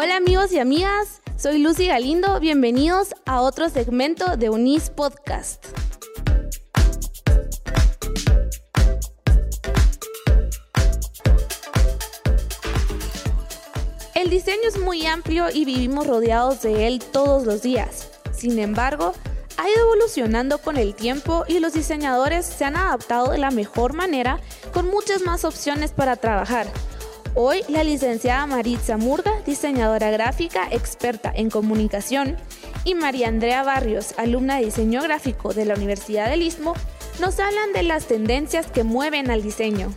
Hola amigos y amigas, soy Lucy Galindo, bienvenidos a otro segmento de Unis Podcast. El diseño es muy amplio y vivimos rodeados de él todos los días. Sin embargo, ha ido evolucionando con el tiempo y los diseñadores se han adaptado de la mejor manera con muchas más opciones para trabajar. Hoy la licenciada Maritza Murga, diseñadora gráfica, experta en comunicación, y María Andrea Barrios, alumna de diseño gráfico de la Universidad del Istmo, nos hablan de las tendencias que mueven al diseño.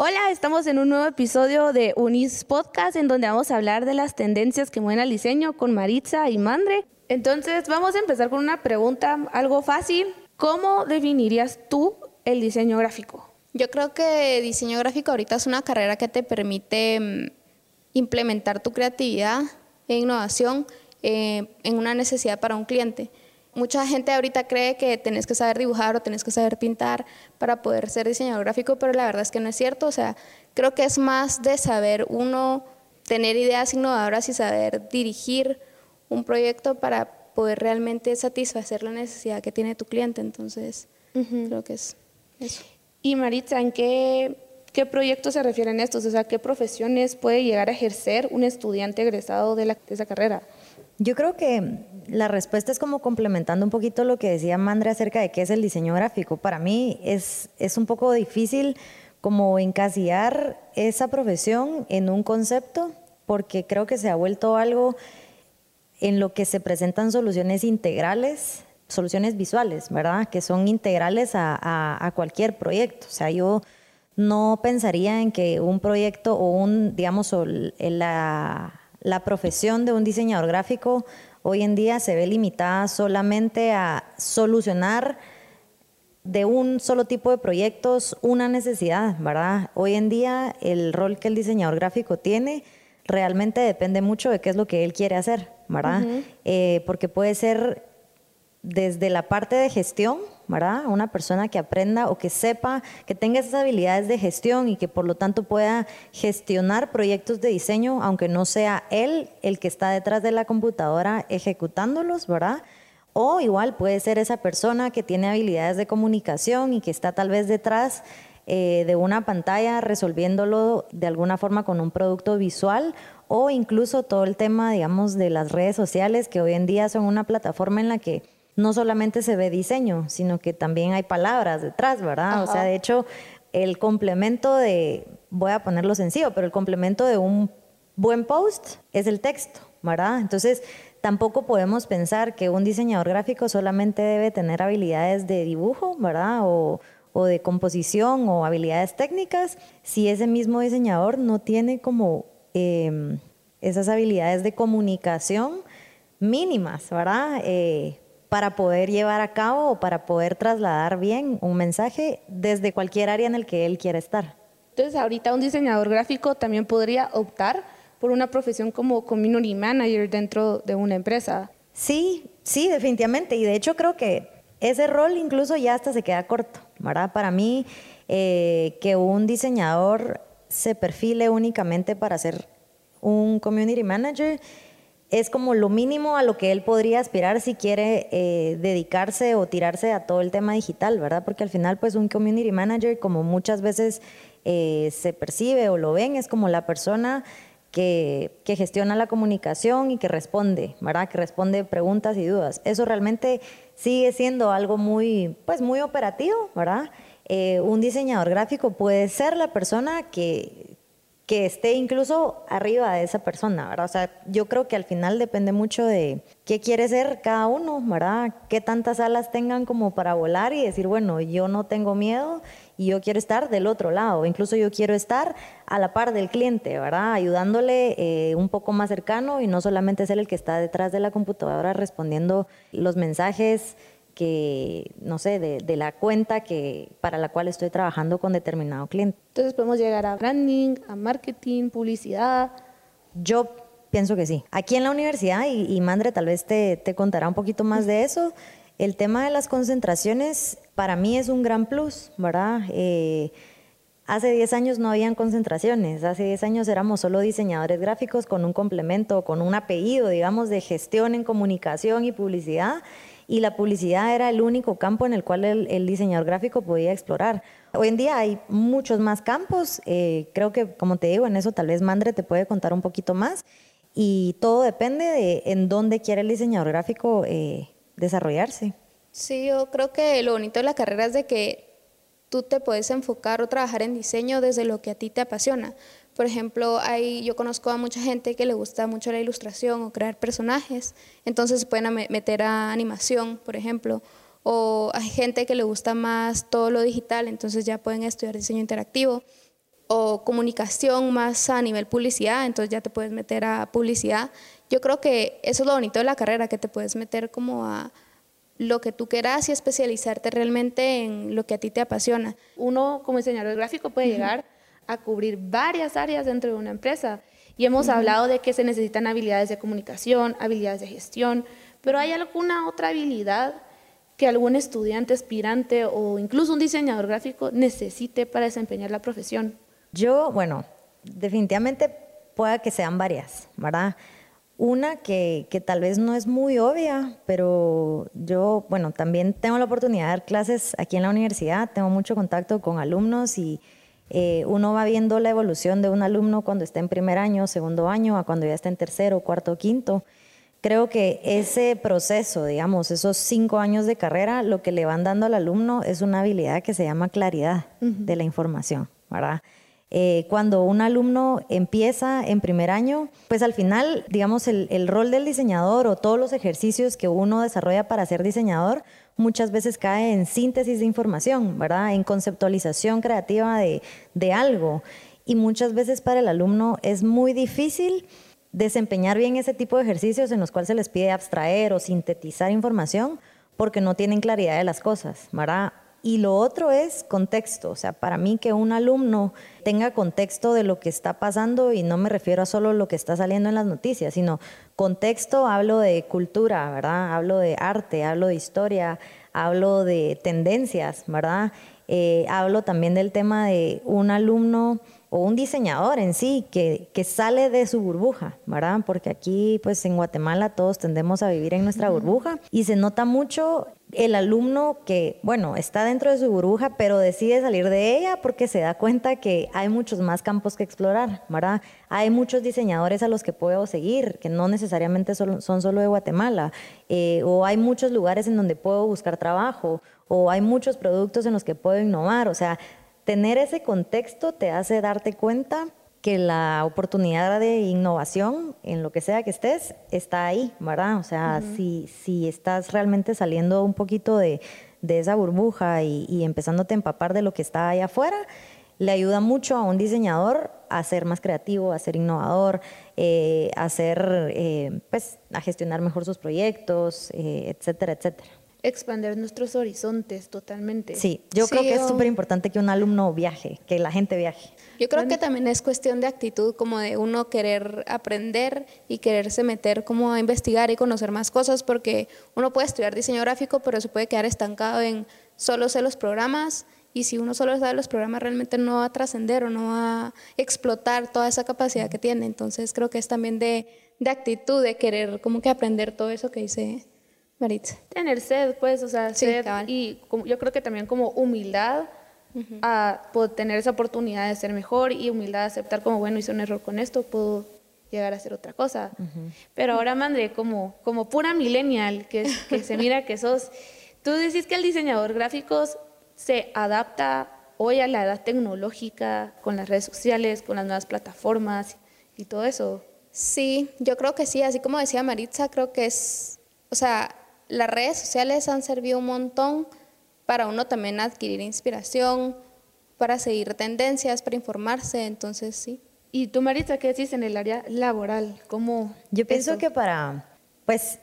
Hola, estamos en un nuevo episodio de Unis Podcast en donde vamos a hablar de las tendencias que mueven al diseño con Maritza y Mandre. Entonces, vamos a empezar con una pregunta algo fácil. ¿Cómo definirías tú el diseño gráfico? Yo creo que diseño gráfico ahorita es una carrera que te permite mm, implementar tu creatividad e innovación eh, en una necesidad para un cliente. Mucha gente ahorita cree que tenés que saber dibujar o tenés que saber pintar para poder ser diseñador gráfico, pero la verdad es que no es cierto. O sea, creo que es más de saber uno tener ideas innovadoras y saber dirigir un proyecto para poder realmente satisfacer la necesidad que tiene tu cliente. Entonces, creo que es eso. Y Maritza, ¿en qué, qué proyectos se refieren estos? O sea, ¿qué profesiones puede llegar a ejercer un estudiante egresado de, la, de esa carrera? Yo creo que la respuesta es como complementando un poquito lo que decía Mandre acerca de qué es el diseño gráfico. Para mí es, es un poco difícil como encasillar esa profesión en un concepto porque creo que se ha vuelto algo en lo que se presentan soluciones integrales, soluciones visuales, ¿verdad? Que son integrales a, a, a cualquier proyecto. O sea, yo no pensaría en que un proyecto o un, digamos, la la profesión de un diseñador gráfico hoy en día se ve limitada solamente a solucionar de un solo tipo de proyectos una necesidad, ¿verdad? Hoy en día el rol que el diseñador gráfico tiene realmente depende mucho de qué es lo que él quiere hacer, ¿verdad? eh, porque puede ser desde la parte de gestión, ¿verdad? Una persona que aprenda o que sepa, que tenga esas habilidades de gestión y que por lo tanto pueda gestionar proyectos de diseño, aunque no sea él el que está detrás de la computadora ejecutándolos, ¿verdad? O igual puede ser esa persona que tiene habilidades de comunicación y que está tal vez detrás eh, de una pantalla resolviéndolo de alguna forma con un producto visual o incluso todo el tema, digamos, de las redes sociales que hoy en día son una plataforma en la que no solamente se ve diseño, sino que también hay palabras detrás, ¿verdad? O sea, de hecho, el complemento de, voy a ponerlo sencillo, pero el complemento de un buen post es el texto, ¿verdad? Entonces, tampoco podemos pensar que un diseñador gráfico solamente debe tener habilidades de dibujo, ¿verdad? O, o de composición o habilidades técnicas, si ese mismo diseñador no tiene como eh, esas habilidades de comunicación mínimas, ¿verdad? Eh, para poder llevar a cabo o para poder trasladar bien un mensaje desde cualquier área en el que él quiera estar. Entonces, ahorita un diseñador gráfico también podría optar por una profesión como community manager dentro de una empresa. Sí, sí, definitivamente. Y de hecho creo que ese rol incluso ya hasta se queda corto, ¿verdad? Para mí, eh, que un diseñador se perfile únicamente para ser un community manager es como lo mínimo a lo que él podría aspirar si quiere eh, dedicarse o tirarse a todo el tema digital, ¿verdad? Porque al final, pues un community manager, como muchas veces eh, se percibe o lo ven, es como la persona que, que, gestiona la comunicación y que responde, ¿verdad? Que responde preguntas y dudas. Eso realmente sigue siendo algo muy, pues muy operativo, ¿verdad? Eh, un diseñador gráfico puede ser la persona que que esté incluso arriba de esa persona, ¿verdad? O sea, yo creo que al final depende mucho de qué quiere ser cada uno, ¿verdad? Qué tantas alas tengan como para volar y decir, bueno, yo no tengo miedo y yo quiero estar del otro lado, incluso yo quiero estar a la par del cliente, ¿verdad? Ayudándole eh, un poco más cercano y no solamente ser el que está detrás de la computadora respondiendo los mensajes que, no sé, de, de, la cuenta que, para la cual estoy trabajando con determinado cliente. Entonces podemos llegar a branding, a marketing, publicidad. Yo pienso que sí. Aquí en la universidad, y, y Mandre tal vez te, te, contará un poquito más de eso, El tema de las concentraciones para mí es un gran plus, ¿verdad? Eh, hace 10 años no habían concentraciones, hace 10 años éramos solo diseñadores gráficos con un complemento, con un apellido, digamos, de gestión en comunicación y publicidad, y la publicidad era el único campo en el cual el, diseñador gráfico podía explorar. Hoy en día hay muchos más campos, eh, creo que, como te digo, en eso tal vez Mandre te puede contar un poquito más, y todo depende de en dónde quiere el diseñador gráfico eh, desarrollarse. Sí, yo creo que lo bonito de la carrera es de que tú te puedes enfocar o trabajar en diseño desde lo que a ti te apasiona. Por ejemplo, hay, yo conozco a mucha gente que le gusta mucho la ilustración o crear personajes, entonces se pueden meter a animación, por ejemplo, o hay gente que le gusta más todo lo digital, entonces ya pueden estudiar diseño interactivo o comunicación más a nivel publicidad, entonces ya te puedes meter a publicidad. Yo creo que eso es lo bonito de la carrera, que te puedes meter como a lo que tú quieras y especializarte realmente en lo que a ti te apasiona. Uno como diseñador gráfico puede llegar a cubrir varias áreas dentro de una empresa y hemos hablado de que se necesitan habilidades de comunicación, habilidades de gestión, pero ¿hay alguna otra habilidad que algún estudiante aspirante o incluso un diseñador gráfico necesite para desempeñar la profesión? Yo, bueno, definitivamente pueda que sean varias, ¿verdad? Una que, que, tal vez no es muy obvia, pero yo, bueno, también tengo la oportunidad de dar clases aquí en la universidad, tengo mucho contacto con alumnos y eh, uno va viendo la evolución de un alumno cuando está en primer año, segundo año, a cuando ya está en tercero, cuarto, quinto. Creo que ese proceso, digamos, esos cinco años de carrera, lo que le van dando al alumno es una habilidad que se llama claridad de la información, ¿verdad? Eh, cuando un alumno empieza en primer año, pues al final, digamos, el, rol del diseñador o todos los ejercicios que uno desarrolla para ser diseñador muchas veces cae en síntesis de información, ¿verdad? En conceptualización creativa de, de algo. Y muchas veces para el alumno es muy difícil desempeñar bien ese tipo de ejercicios en los cuales se les pide abstraer o sintetizar información porque no tienen claridad de las cosas, ¿verdad? Y lo otro es contexto, o sea, para mí que un alumno tenga contexto de lo que está pasando y no me refiero a solo lo que está saliendo en las noticias, sino contexto, hablo de cultura, ¿verdad? Hablo de arte, hablo de historia, hablo de tendencias, ¿verdad? Eh, hablo también del tema de un alumno o un diseñador en sí que, que, sale de su burbuja, ¿verdad? Porque aquí, pues en Guatemala todos tendemos a vivir en nuestra burbuja y se nota mucho el alumno que, bueno, está dentro de su burbuja, pero decide salir de ella porque se da cuenta que hay muchos más campos que explorar, ¿verdad? Hay muchos diseñadores a los que puedo seguir, que no necesariamente son, solo de Guatemala, eh, o hay muchos lugares en donde puedo buscar trabajo, o hay muchos productos en los que puedo innovar, o sea, tener ese contexto te hace darte cuenta que la oportunidad de innovación en lo que sea que estés está ahí, ¿verdad? O sea, si, si estás realmente saliendo un poquito de, esa burbuja y, empezándote a empapar de lo que está ahí afuera, le ayuda mucho a un diseñador a ser más creativo, a ser innovador, eh, a ser, eh, pues, a gestionar mejor sus proyectos, eh, etcétera, etcétera expandir nuestros horizontes totalmente. Sí, yo creo que es súper importante que un alumno viaje, que la gente viaje. Yo creo que también es cuestión de actitud, como de uno querer aprender y quererse meter como a investigar y conocer más cosas, porque uno puede estudiar diseño gráfico, pero se puede quedar estancado en solo sé los programas y si uno solo sabe los programas realmente no va a trascender o no va a explotar toda esa capacidad que tiene. Entonces creo que es también de, de actitud, de querer como que aprender todo eso que dice Maritza. Tener sed, pues, o sea, sed y yo creo que también como humildad a tener esa oportunidad de ser mejor y humildad a aceptar como, bueno, hice un error con esto, puedo llegar a hacer otra cosa. Pero ahora, Mandre, como, como pura millennial, que, que se mira que sos, tú decís que el diseñador gráfico se adapta hoy a la edad tecnológica, con las redes sociales, con las nuevas plataformas y todo eso. Sí, yo creo que sí, así como decía Maritza, creo que es, o sea, las redes sociales han servido un montón para uno también adquirir inspiración, para seguir tendencias, para informarse, entonces sí. ¿Y tú, Marita, qué decís en el área laboral? ¿Cómo yo pienso que para, pues,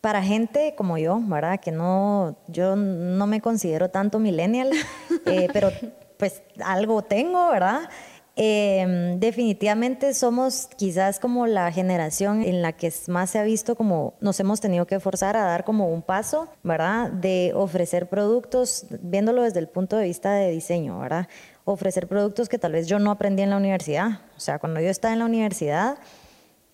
para gente como yo, ¿verdad? Que no, yo no me considero tanto millennial, eh, pero pues algo tengo, ¿verdad? Em, definitivamente somos quizás como la generación en la que más se ha visto como nos hemos tenido que forzar a dar como un paso, ¿verdad? De ofrecer productos, viéndolo desde el punto de vista de diseño, ¿verdad? Ofrecer productos que tal vez yo no aprendí en la universidad. O sea, cuando yo estaba en la universidad,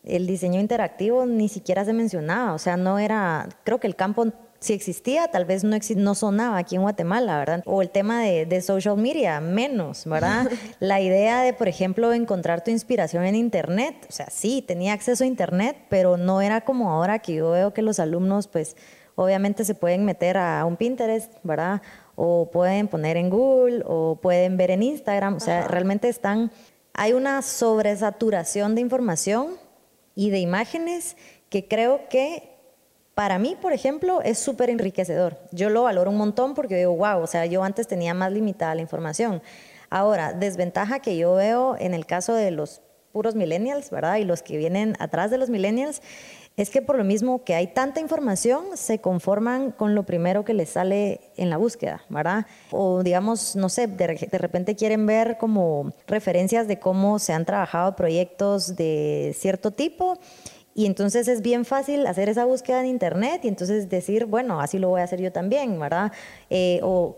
el diseño interactivo ni siquiera se mencionaba, o sea, no era, creo que el campo si existía, tal vez no, no sonaba aquí en Guatemala, ¿verdad? O el tema de, de, social media, menos, ¿verdad? La idea de, por ejemplo, encontrar tu inspiración en Internet, o sea, sí, tenía acceso a Internet, pero no era como ahora que yo veo que los alumnos, pues, obviamente se pueden meter a un Pinterest, ¿verdad? O pueden poner en Google, o pueden ver en Instagram, o sea, realmente están, hay una sobresaturación de información y de imágenes que creo que para mí, por ejemplo, es súper enriquecedor. Yo lo valoro un montón porque digo, wow, o sea, yo antes tenía más limitada la información. Ahora, desventaja que yo veo en el caso de los puros millennials, ¿verdad? Y los que vienen atrás de los millennials, es que por lo mismo que hay tanta información, se conforman con lo primero que les sale en la búsqueda, ¿verdad? O digamos, no sé, de, de, repente quieren ver como referencias de cómo se han trabajado proyectos de cierto tipo y entonces es bien fácil hacer esa búsqueda en Internet y entonces decir, bueno, así lo voy a hacer yo también, ¿verdad? Eh, o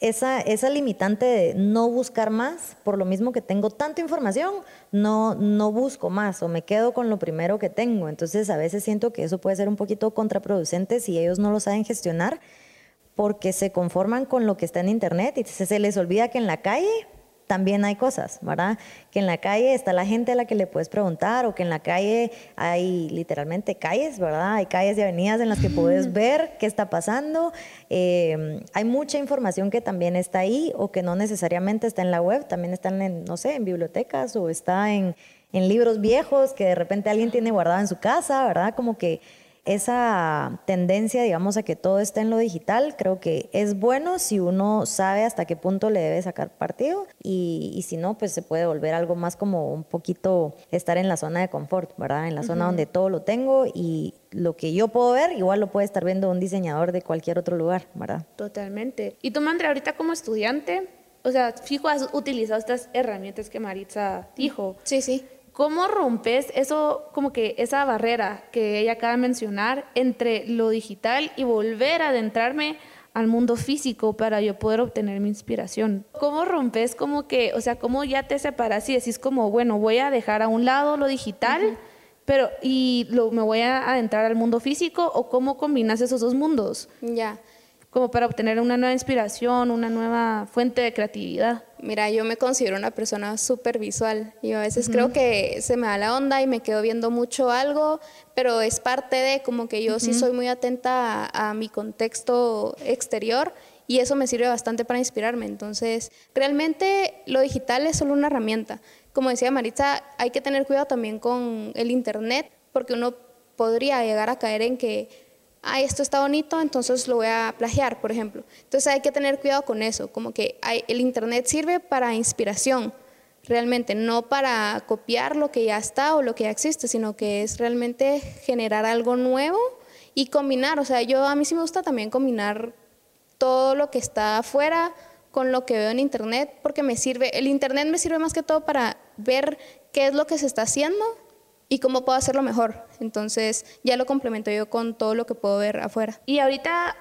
esa, esa limitante de no buscar más, por lo mismo que tengo tanta información, no, no busco más o me quedo con lo primero que tengo. Entonces a veces siento que eso puede ser un poquito contraproducente si ellos no lo saben gestionar porque se conforman con lo que está en Internet y se les olvida que en la calle también hay cosas, ¿verdad? Que en la calle está la gente a la que le puedes preguntar o que en la calle hay literalmente calles, ¿verdad? Hay calles y avenidas en las que puedes ver qué está pasando. Eh, hay mucha información que también está ahí o que no necesariamente está en la web, también están en, no sé, en bibliotecas o está en, en libros viejos que de repente alguien tiene guardado en su casa, ¿verdad? Como que esa tendencia, digamos, a que todo esté en lo digital, creo que es bueno si uno sabe hasta qué punto le debe sacar partido y, si no, pues se puede volver algo más como un poquito estar en la zona de confort, ¿verdad? En la zona donde todo lo tengo y lo que yo puedo ver, igual lo puede estar viendo un diseñador de cualquier otro lugar, ¿verdad? Totalmente. Y tú, Mandre, ahorita como estudiante, o sea, fijo, has utilizado estas herramientas que Maritza dijo. Sí, sí. ¿Cómo rompes eso, como que esa barrera que ella acaba de mencionar entre lo digital y volver a adentrarme al mundo físico para yo poder obtener mi inspiración? ¿Cómo rompes como que, o sea, cómo ya te separas y decís como, bueno, voy a dejar a un lado lo digital, pero y lo, me voy a adentrar al mundo físico o cómo combinas esos dos mundos? Ya como para obtener una nueva inspiración, una nueva fuente de creatividad? Mira, yo me considero una persona súper visual y a veces creo que se me da la onda y me quedo viendo mucho algo, pero es parte de como que yo sí soy muy atenta a, mi contexto exterior y eso me sirve bastante para inspirarme. Entonces, realmente lo digital es solo una herramienta. Como decía Maritza, hay que tener cuidado también con el Internet porque uno podría llegar a caer en que ah, esto está bonito, entonces lo voy a plagiar, por ejemplo. Entonces hay que tener cuidado con eso, como que el Internet sirve para inspiración, realmente, no para copiar lo que ya está o lo que ya existe, sino que es realmente generar algo nuevo y combinar, o sea, yo a mí sí me gusta también combinar todo lo que está afuera con lo que veo en internet, porque me sirve, el internet me sirve más que todo para ver qué es lo que se está haciendo y cómo puedo hacerlo mejor. Entonces ya lo complemento yo con todo lo que puedo ver afuera. Y ahorita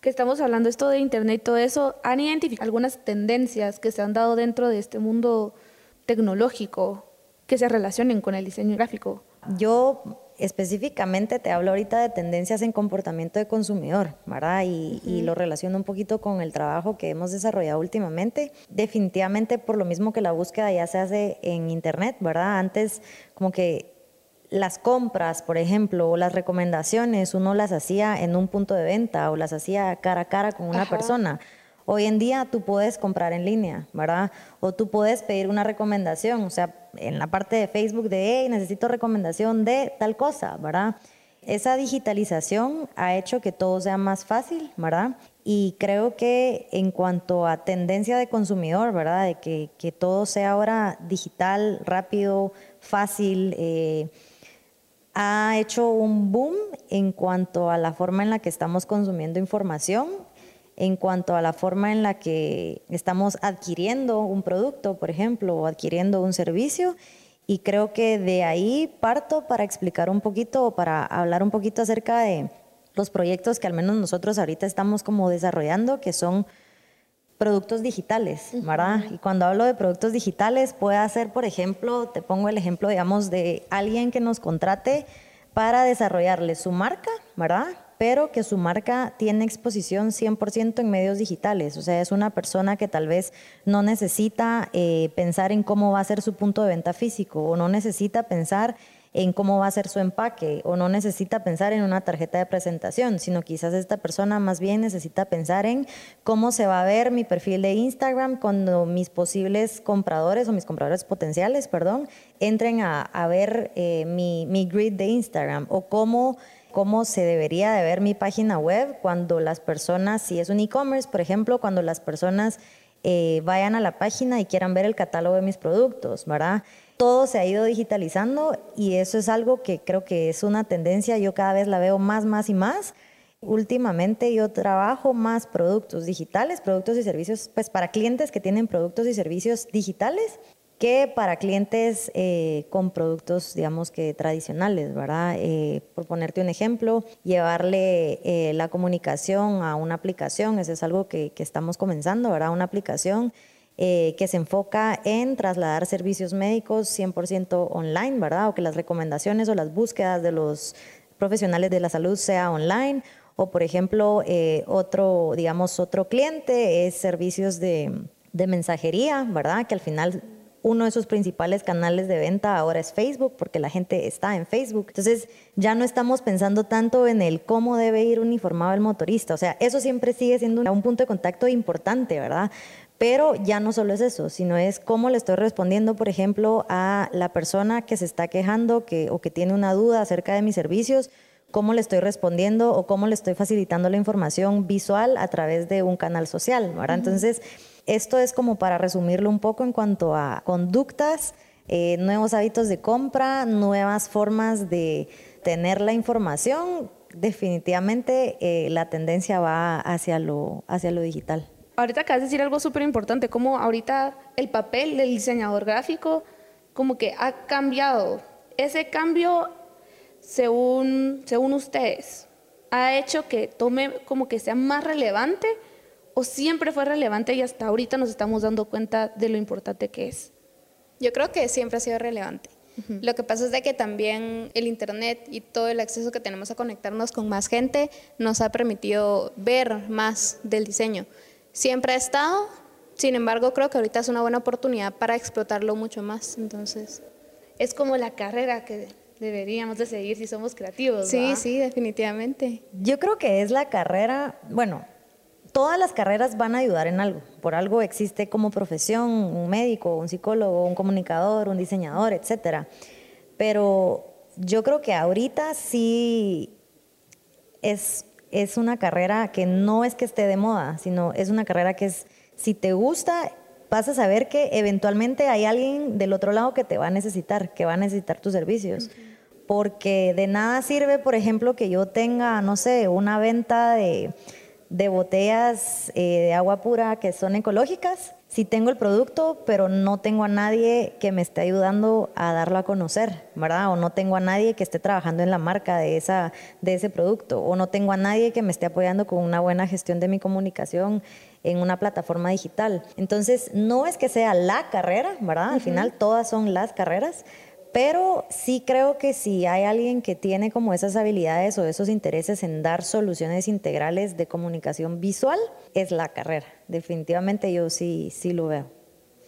que estamos hablando esto de internet y todo eso, ¿han identificado algunas tendencias que se han dado dentro de este mundo tecnológico que se relacionen con el diseño gráfico? Yo específicamente te hablo ahorita de tendencias en comportamiento de consumidor, ¿verdad? Y, y, lo relaciono un poquito con el trabajo que hemos desarrollado últimamente. Definitivamente por lo mismo que la búsqueda ya se hace en Internet, ¿verdad? Antes como que las compras, por ejemplo, o las recomendaciones, uno las hacía en un punto de venta o las hacía cara a cara con una persona. Hoy en día tú puedes comprar en línea, ¿verdad? O tú puedes pedir una recomendación, o sea, en la parte de Facebook de, hey, necesito recomendación de tal cosa, ¿verdad? Esa digitalización ha hecho que todo sea más fácil, ¿verdad? Y creo que en cuanto a tendencia de consumidor, ¿verdad? De que, que todo sea ahora digital, rápido, fácil, eh, ha hecho un boom en cuanto a la forma en la que estamos consumiendo información en cuanto a la forma en la que estamos adquiriendo un producto, por ejemplo, o adquiriendo un servicio. Y creo que de ahí parto para explicar un poquito o para hablar un poquito acerca de los proyectos que al menos nosotros ahorita estamos como desarrollando, que son productos digitales, ¿verdad? Y cuando hablo de productos digitales, puede ser, por ejemplo, te pongo el ejemplo, digamos, de alguien que nos contrate para desarrollarle su marca, ¿verdad? pero que su marca tiene exposición 100% en medios digitales. O sea, es una persona que tal vez no necesita eh, pensar en cómo va a ser su punto de venta físico o no necesita pensar en cómo va a ser su empaque o no necesita pensar en una tarjeta de presentación, sino quizás esta persona más bien necesita pensar en cómo se va a ver mi perfil de Instagram cuando mis posibles compradores o mis compradores potenciales, perdón, entren a, ver eh, mi, mi grid de Instagram o cómo cómo se debería de ver mi página web cuando las personas, si es un e-commerce, por ejemplo, cuando las personas eh, vayan a la página y quieran ver el catálogo de mis productos, ¿verdad? Todo se ha ido digitalizando y eso es algo que creo que es una tendencia, yo cada vez la veo más, más y más. Últimamente yo trabajo más productos digitales, productos y servicios, pues para clientes que tienen productos y servicios digitales que para clientes eh, con productos, digamos que tradicionales, ¿verdad? Eh, por ponerte un ejemplo, llevarle eh, la comunicación a una aplicación, eso es algo que, que estamos comenzando, ¿verdad? Una aplicación que se enfoca en trasladar servicios médicos 100% online, ¿verdad? O que las recomendaciones o las búsquedas de los profesionales de la salud sea online. O, por ejemplo, otro, digamos, otro cliente es servicios de, de mensajería, ¿verdad? Que al final uno de sus principales canales de venta ahora es Facebook, porque la gente está en Facebook. Entonces, ya no estamos pensando tanto en el cómo debe ir uniformado el motorista. O sea, eso siempre sigue siendo un punto de contacto importante, ¿verdad? Pero ya no solo es eso, sino es cómo le estoy respondiendo, por ejemplo, a la persona que se está quejando que, o que tiene una duda acerca de mis servicios, cómo le estoy respondiendo o cómo le estoy facilitando la información visual a través de un canal social, ¿verdad? Entonces, esto es como para resumirlo un poco en cuanto a conductas, eh, nuevos hábitos de compra, nuevas formas de tener la información. Definitivamente eh, la tendencia va hacia lo, hacia lo digital. Ahorita acabas de decir algo súper importante, como ahorita el papel del diseñador gráfico como que ha cambiado. Ese cambio, según, según ustedes, ha hecho que tome como que sea más relevante o siempre fue relevante y hasta ahorita nos estamos dando cuenta de lo importante que es? Yo creo que siempre ha sido relevante. Lo que pasa es de que también el Internet y todo el acceso que tenemos a conectarnos con más gente nos ha permitido ver más del diseño. Siempre ha estado, sin embargo creo que ahorita es una buena oportunidad para explotarlo mucho más. Entonces, es como la carrera que deberíamos de seguir si somos creativos. Sí, sí, definitivamente. Yo creo que es la carrera, bueno, todas las carreras van a ayudar en algo. Por algo existe como profesión un médico, un psicólogo, un comunicador, un diseñador, etcétera. Pero yo creo que ahorita sí es, es una carrera que no es que esté de moda, sino es una carrera que es, si te gusta, vas a saber que eventualmente hay alguien del otro lado que te va a necesitar, que va a necesitar tus servicios. Porque de nada sirve, por ejemplo, que yo tenga, no sé, una venta de de botellas eh, de agua pura que son ecológicas. Sí tengo el producto, pero no tengo a nadie que me esté ayudando a darlo a conocer, ¿verdad? O no tengo a nadie que esté trabajando en la marca de, esa, de ese producto, o no tengo a nadie que me esté apoyando con una buena gestión de mi comunicación en una plataforma digital. Entonces, no es que sea la carrera, ¿verdad? Al final todas son las carreras, pero sí creo que si hay alguien que tiene como esas habilidades o esos intereses en dar soluciones integrales de comunicación visual, es la carrera. Definitivamente yo sí, sí lo veo.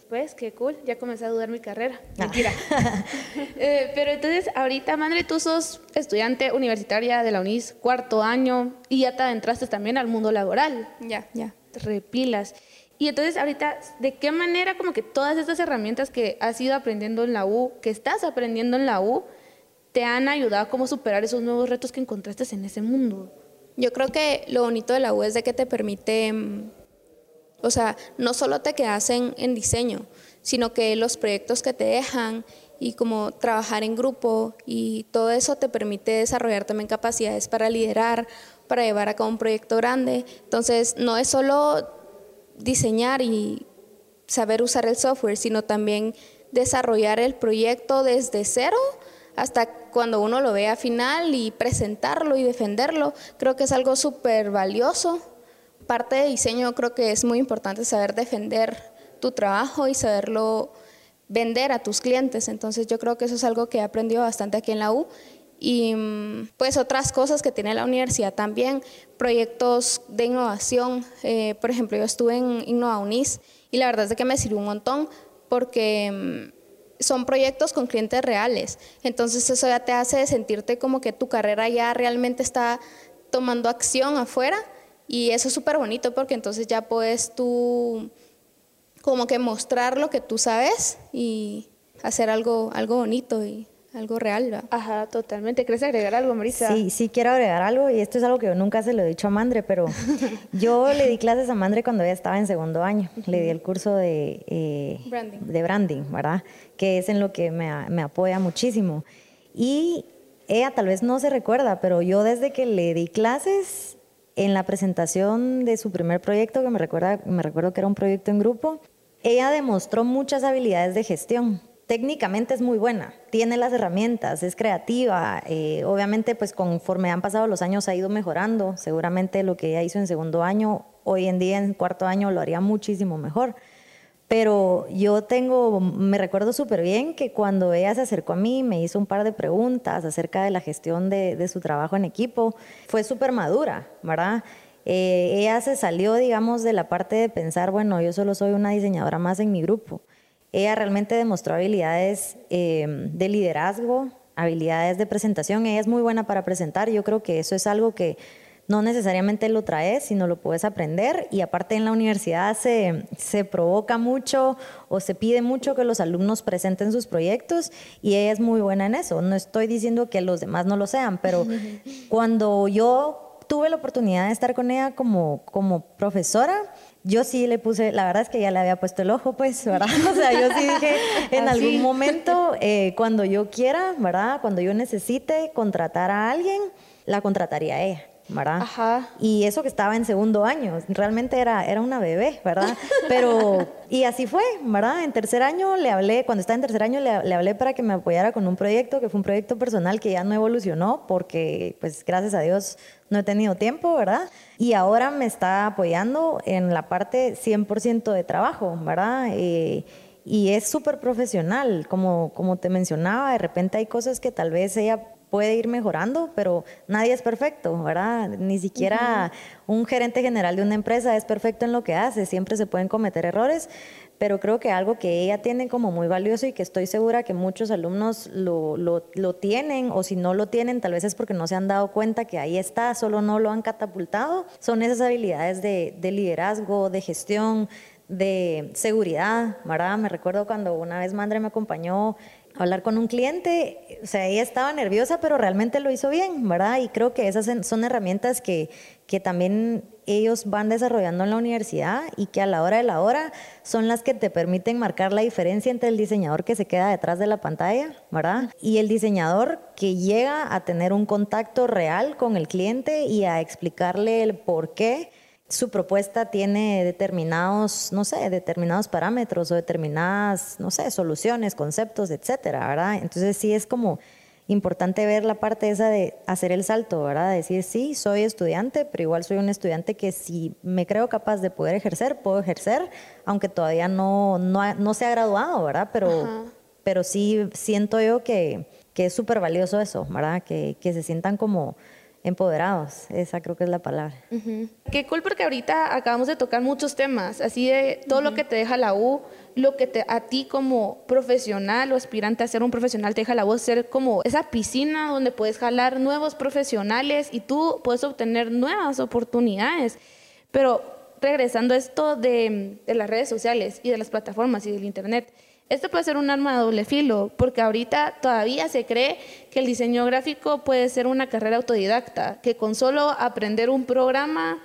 Pues qué cool, ya comencé a dudar mi carrera. Ah. Mentira. Eh, pero entonces, ahorita, Madre, tú sos estudiante universitaria de la UNIS, cuarto año, y ya te adentraste también al mundo laboral. Ya, ya. Repilas. Y entonces ahorita, ¿de qué manera como que todas estas herramientas que has ido aprendiendo en la U, que estás aprendiendo en la U, te han ayudado a cómo superar esos nuevos retos que encontraste en ese mundo? Yo creo que lo bonito de la U es de que te permite, mm, o sea, no solo te quedas en, en diseño, sino que los proyectos que te dejan y como trabajar en grupo y todo eso te permite desarrollar también capacidades para liderar para llevar a cabo un proyecto grande. Entonces, no es solo diseñar y saber usar el software, sino también desarrollar el proyecto desde cero hasta cuando uno lo vea final y presentarlo y defenderlo. Creo que es algo súper valioso. Parte de diseño creo que es muy importante saber defender tu trabajo y saberlo vender a tus clientes. Entonces yo creo que eso es algo que he aprendido bastante aquí en la U. Y mm, pues otras cosas que tiene la universidad también, proyectos de innovación. Eh, por ejemplo, yo estuve en Innova Unis y la verdad es que me sirvió un montón porque mm, son proyectos con clientes reales. Entonces eso ya te hace sentirte como que tu carrera ya realmente está tomando acción afuera y eso es súper bonito porque entonces ya puedes tú como que mostrar lo que tú sabes y hacer algo, algo bonito y algo real. ¿verdad? Ajá, totalmente. ¿Quieres agregar algo, Marisa? Sí, sí quiero agregar algo y esto es algo que yo nunca se lo he dicho a Mandre, pero yo le di clases a Mandre cuando ella estaba en segundo año. Le di el curso de, eh, branding. de branding, ¿verdad? Que es en lo que me, me apoya muchísimo. Y ella tal vez no se recuerda, pero yo desde que le di clases en la presentación de su primer proyecto, que me, recuerda, me recuerdo que era un proyecto en grupo, ella demostró muchas habilidades de gestión. Técnicamente es muy buena, tiene las herramientas, es creativa. Eh, obviamente, pues conforme han pasado los años ha ido mejorando. Seguramente lo que ella hizo en segundo año, hoy en día en cuarto año lo haría muchísimo mejor. Pero yo tengo, me recuerdo súper bien que cuando ella se acercó a mí, me hizo un par de preguntas acerca de la gestión de, su trabajo en equipo, fue súper madura, ¿verdad? Eh, ella se salió, digamos, de la parte de pensar, bueno, yo solo soy una diseñadora más en mi grupo. Ella realmente demostró habilidades eh, de liderazgo, habilidades de presentación. Ella es muy buena para presentar. Yo creo que eso es algo que no necesariamente lo traes, sino lo puedes aprender. Y aparte en la universidad se, se, provoca mucho o se pide mucho que los alumnos presenten sus proyectos y ella es muy buena en eso. No estoy diciendo que los demás no lo sean, pero cuando yo tuve la oportunidad de estar con ella como, como profesora, yo sí le puse, la verdad es que ya le había puesto el ojo, pues, ¿verdad? O sea, yo sí dije, en algún momento, eh, cuando yo quiera, ¿verdad? Cuando yo necesite contratar a alguien, la contrataría a ella. ¿Verdad? Ajá. Y eso que estaba en segundo año, realmente era, era una bebé, ¿verdad? Pero, y así fue, ¿verdad? En tercer año le hablé, cuando estaba en tercer año le, le, hablé para que me apoyara con un proyecto, que fue un proyecto personal que ya no evolucionó, porque, pues, gracias a Dios no he tenido tiempo, ¿verdad? Y ahora me está apoyando en la parte 100% de trabajo, ¿verdad? Eh, y es súper profesional, como, como te mencionaba, de repente hay cosas que tal vez ella puede ir mejorando, pero nadie es perfecto, ¿verdad? Ni siquiera un gerente general de una empresa es perfecto en lo que hace, siempre se pueden cometer errores, pero creo que algo que ella tiene como muy valioso y que estoy segura que muchos alumnos lo, lo, lo tienen, o si no lo tienen, tal vez es porque no se han dado cuenta que ahí está, solo no lo han catapultado, son esas habilidades de, de liderazgo, de gestión, de seguridad, ¿verdad? Me recuerdo cuando una vez Mandre me acompañó hablar con un cliente, o sea, ella estaba nerviosa, pero realmente lo hizo bien, ¿verdad? Y creo que esas son herramientas que, que también ellos van desarrollando en la universidad y que a la hora de la hora son las que te permiten marcar la diferencia entre el diseñador que se queda detrás de la pantalla, ¿verdad? Y el diseñador que llega a tener un contacto real con el cliente y a explicarle el por qué su propuesta tiene determinados, no sé, determinados parámetros o determinadas, no sé, soluciones, conceptos, etcétera, ¿verdad? Entonces sí es como importante ver la parte esa de hacer el salto, ¿verdad? decir, sí, soy estudiante, pero igual soy un estudiante que si me creo capaz de poder ejercer, puedo ejercer, aunque todavía no, no, no se ha graduado, ¿verdad? Pero, pero sí siento yo que, que es súper valioso eso, ¿verdad? Que, que se sientan como empoderados, esa creo que es la palabra. Qué cool porque ahorita acabamos de tocar muchos temas, así de todo lo que te deja la U, lo que te, a ti como profesional o aspirante a ser un profesional te deja la U, ser como esa piscina donde puedes jalar nuevos profesionales y tú puedes obtener nuevas oportunidades. Pero regresando a esto de, de las redes sociales y de las plataformas y del Internet, esto puede ser un arma de doble filo, porque ahorita todavía se cree que el diseño gráfico puede ser una carrera autodidacta, que con solo aprender un programa,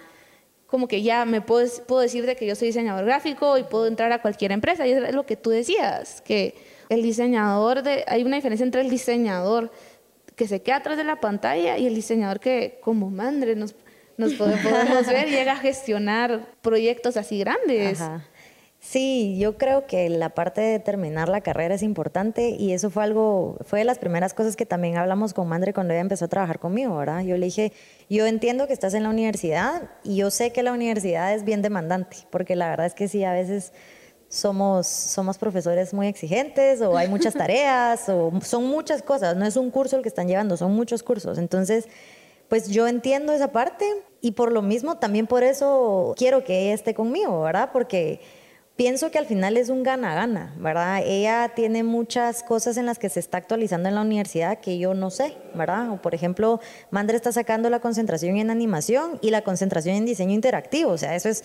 como que ya me puedo, decir de que yo soy diseñador gráfico y puedo entrar a cualquier empresa. Y es lo que tú decías, que el diseñador, de, hay una diferencia entre el diseñador que se queda atrás de la pantalla y el diseñador que como madre nos nos podemos ver, llega a gestionar proyectos así grandes. Sí, yo creo que la parte de terminar la carrera es importante y eso fue algo, fue de las primeras cosas que también hablamos con Mandre cuando ella empezó a trabajar conmigo, ¿verdad? Yo le dije, yo entiendo que estás en la universidad y yo sé que la universidad es bien demandante, porque la verdad es que sí, a veces somos, somos profesores muy exigentes o hay muchas tareas o son muchas cosas, no es un curso el que están llevando, son muchos cursos. Entonces, pues yo entiendo esa parte y por lo mismo también por eso quiero que ella esté conmigo, ¿verdad? Porque pienso que al final es un gana-gana, ¿verdad? Ella tiene muchas cosas en las que se está actualizando en la universidad que yo no sé, ¿verdad? O por ejemplo, Mandre está sacando la concentración en animación y la concentración en diseño interactivo, o sea, eso es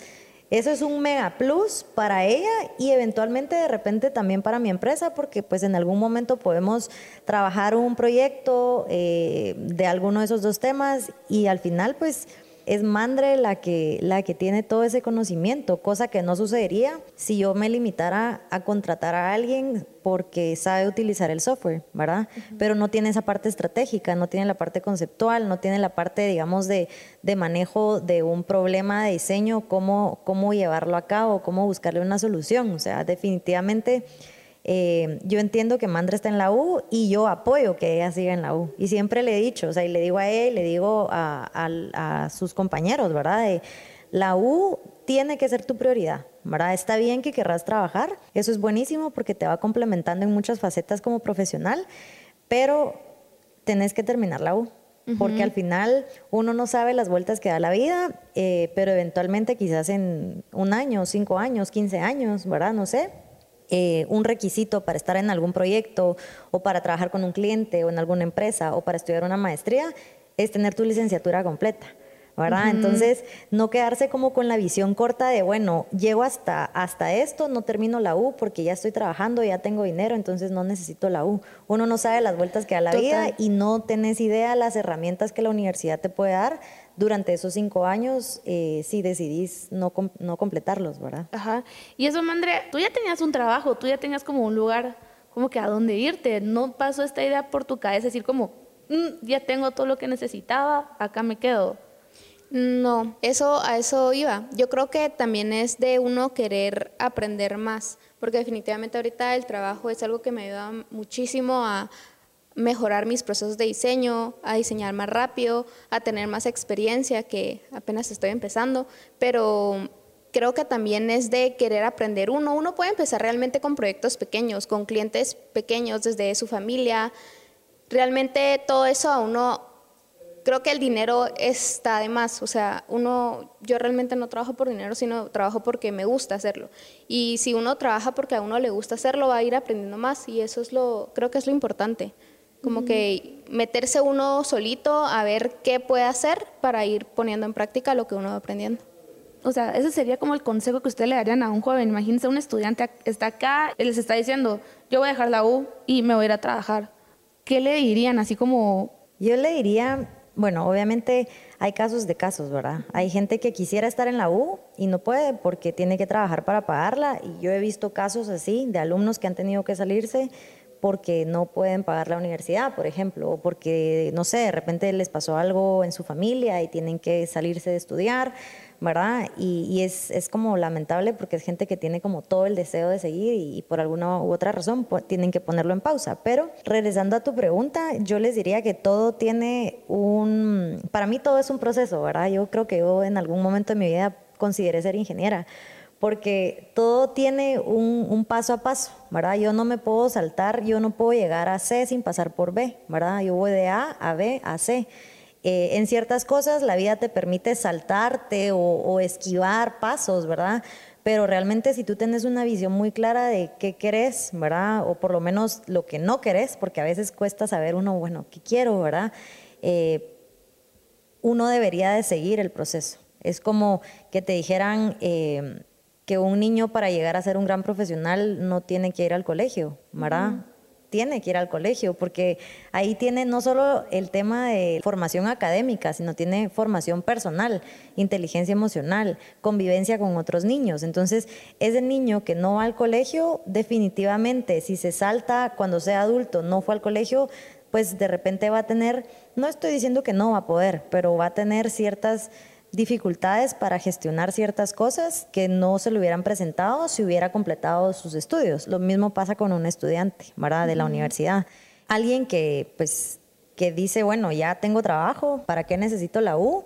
eso es un mega plus para ella y eventualmente de repente también para mi empresa porque pues en algún momento podemos trabajar un proyecto eh, de alguno de esos dos temas y al final pues es Mandre la que, la que tiene todo ese conocimiento, cosa que no sucedería si yo me limitara a contratar a alguien porque sabe utilizar el software, ¿verdad? Pero no tiene esa parte estratégica, no tiene la parte conceptual, no tiene la parte, digamos, de, de manejo de un problema de diseño, cómo, cómo llevarlo a cabo, cómo buscarle una solución. O sea, definitivamente eh, yo entiendo que Mandra está en la U y yo apoyo que ella siga en la U. Y siempre le he dicho, o sea, y le digo a él, le digo a, sus compañeros, ¿verdad? la U tiene que ser tu prioridad, ¿verdad? Está bien que querrás trabajar, eso es buenísimo porque te va complementando en muchas facetas como profesional, pero tenés que terminar la U. Porque al final uno no sabe las vueltas que da la vida, eh, pero eventualmente quizás en un año, cinco años, quince años, ¿verdad? No sé, eh, un requisito para estar en algún proyecto o para trabajar con un cliente o en alguna empresa o para estudiar una maestría es tener tu licenciatura completa. ¿Verdad? Entonces, no quedarse como con la visión corta de, bueno, llego hasta, hasta esto, no termino la U porque ya estoy trabajando, ya tengo dinero, entonces no necesito la U. Uno no sabe las vueltas que da la vida y no tenés idea las herramientas que la universidad te puede dar durante esos cinco años eh, si decidís no, no completarlos, ¿verdad? Ajá. Y eso, Mandre, tú ya tenías un trabajo, tú ya tenías como un lugar como que a dónde irte. No pasó esta idea por tu cabeza, decir como, mm, ya tengo todo lo que necesitaba, acá me quedo. No, eso a eso iba. Yo creo que también es de uno querer aprender más, porque definitivamente ahorita el trabajo es algo que me ayuda muchísimo a, mejorar mis procesos de diseño, a diseñar más rápido, a tener más experiencia, que apenas estoy empezando, pero creo que también es de querer aprender uno. Uno puede empezar realmente con proyectos pequeños, con clientes pequeños desde su familia. Realmente todo eso a uno, creo que el dinero está de más. O sea, uno, yo realmente no trabajo por dinero, sino trabajo porque me gusta hacerlo. Y si uno trabaja porque a uno le gusta hacerlo, va a ir aprendiendo más y eso es lo, creo que es lo importante como que meterse uno solito a ver qué puede hacer para ir poniendo en práctica lo que uno va aprendiendo. O sea, ese sería como el consejo que usted le darían a un joven. Imagínense, un estudiante está acá, él les está diciendo, yo voy a dejar la U y me voy a ir a trabajar. ¿Qué le dirían? Así como... Yo le diría, bueno, obviamente hay casos de casos, ¿verdad? Hay gente que quisiera estar en la U y no puede porque tiene que trabajar para pagarla. Y yo he visto casos así de alumnos que han tenido que salirse porque no pueden pagar la universidad, por ejemplo, o porque, no sé, de repente les pasó algo en su familia y tienen que salirse de estudiar, ¿verdad? Y, es, es, como lamentable porque es gente que tiene como todo el deseo de seguir y, por alguna u otra razón tienen que ponerlo en pausa. Pero regresando a tu pregunta, yo les diría que todo tiene un, para mí todo es un proceso, ¿verdad? Yo creo que yo en algún momento de mi vida consideré ser ingeniera porque todo tiene un, paso a paso, ¿verdad? Yo no me puedo saltar, yo no puedo llegar a C sin pasar por B, ¿verdad? Yo voy de A a B a C. Eh, en ciertas cosas la vida te permite saltarte o, esquivar pasos, ¿verdad? Pero realmente si tú tienes una visión muy clara de qué querés, ¿verdad? O por lo menos lo que no querés, porque a veces cuesta saber uno, bueno, ¿qué quiero, ¿verdad? Eh, uno debería de seguir el proceso. Es como que te dijeran... Eh, que un niño para llegar a ser un gran profesional no tiene que ir al colegio, ¿verdad? Tiene que ir al colegio, porque ahí tiene no solo el tema de formación académica, sino tiene formación personal, inteligencia emocional, convivencia con otros niños. Entonces, ese niño que no va al colegio, definitivamente, si se salta cuando sea adulto, no fue al colegio, pues de repente va a tener, no estoy diciendo que no va a poder, pero va a tener ciertas dificultades para gestionar ciertas cosas que no se le hubieran presentado si hubiera completado sus estudios. Lo mismo pasa con un estudiante, ¿verdad? De la universidad. Alguien que, pues, que dice, bueno, ya tengo trabajo, ¿para qué necesito la U?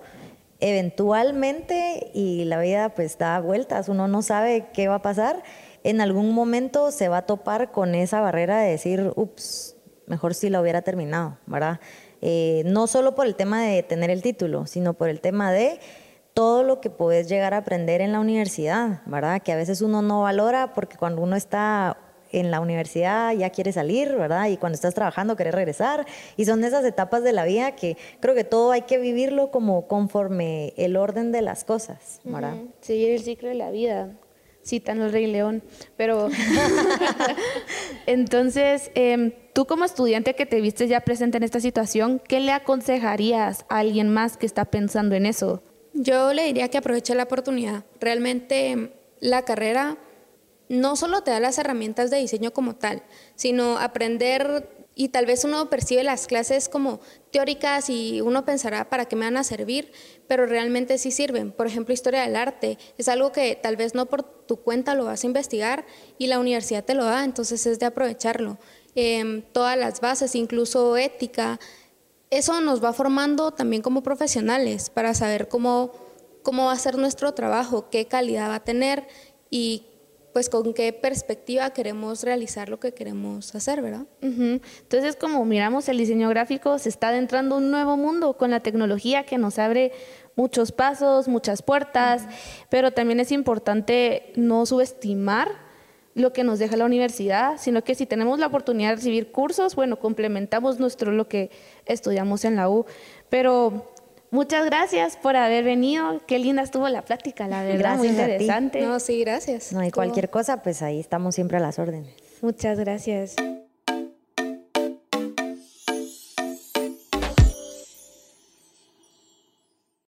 Eventualmente, y la vida pues da vueltas, uno no sabe qué va a pasar, en algún momento se va a topar con esa barrera de decir, ups, mejor si la hubiera terminado, ¿verdad? Eh, no solo por el tema de tener el título, sino por el tema de todo lo que puedes llegar a aprender en la universidad, ¿verdad? Que a veces uno no valora porque cuando uno está en la universidad ya quiere salir, ¿verdad? Y cuando estás trabajando quieres regresar. Y son esas etapas de la vida que creo que todo hay que vivirlo como conforme el orden de las cosas, ¿verdad? Seguir el ciclo de la vida. Citan el Rey León. Pero entonces, em, tú como estudiante que te viste ya presente en esta situación, ¿qué le aconsejarías a alguien más que está pensando en eso? Yo le diría que aproveche la oportunidad. Realmente la carrera no solo te da las herramientas de diseño como tal, sino aprender y tal vez uno percibe las clases como teóricas y uno pensará para qué me van a servir, pero realmente sí sirven. Por ejemplo, historia del arte es algo que tal vez no por tu cuenta lo vas a investigar y la universidad te lo da, entonces es de aprovecharlo. Em, todas las bases, incluso ética, eso nos va formando también como profesionales para saber cómo, cómo va a ser nuestro trabajo, qué calidad va a tener y pues con qué perspectiva queremos realizar lo que queremos hacer, ¿verdad? Entonces, como miramos el diseño gráfico, se está adentrando un nuevo mundo con la tecnología que nos abre muchos pasos, muchas puertas, pero también es importante no subestimar lo que nos deja la universidad, sino que si tenemos la oportunidad de recibir cursos, bueno, complementamos nuestro lo que estudiamos en la U, pero Muchas gracias por haber venido. Qué linda estuvo la plática, la verdad, gracias muy interesante. No, sí, gracias. No hay cualquier cosa, pues ahí estamos siempre a las órdenes. Muchas gracias.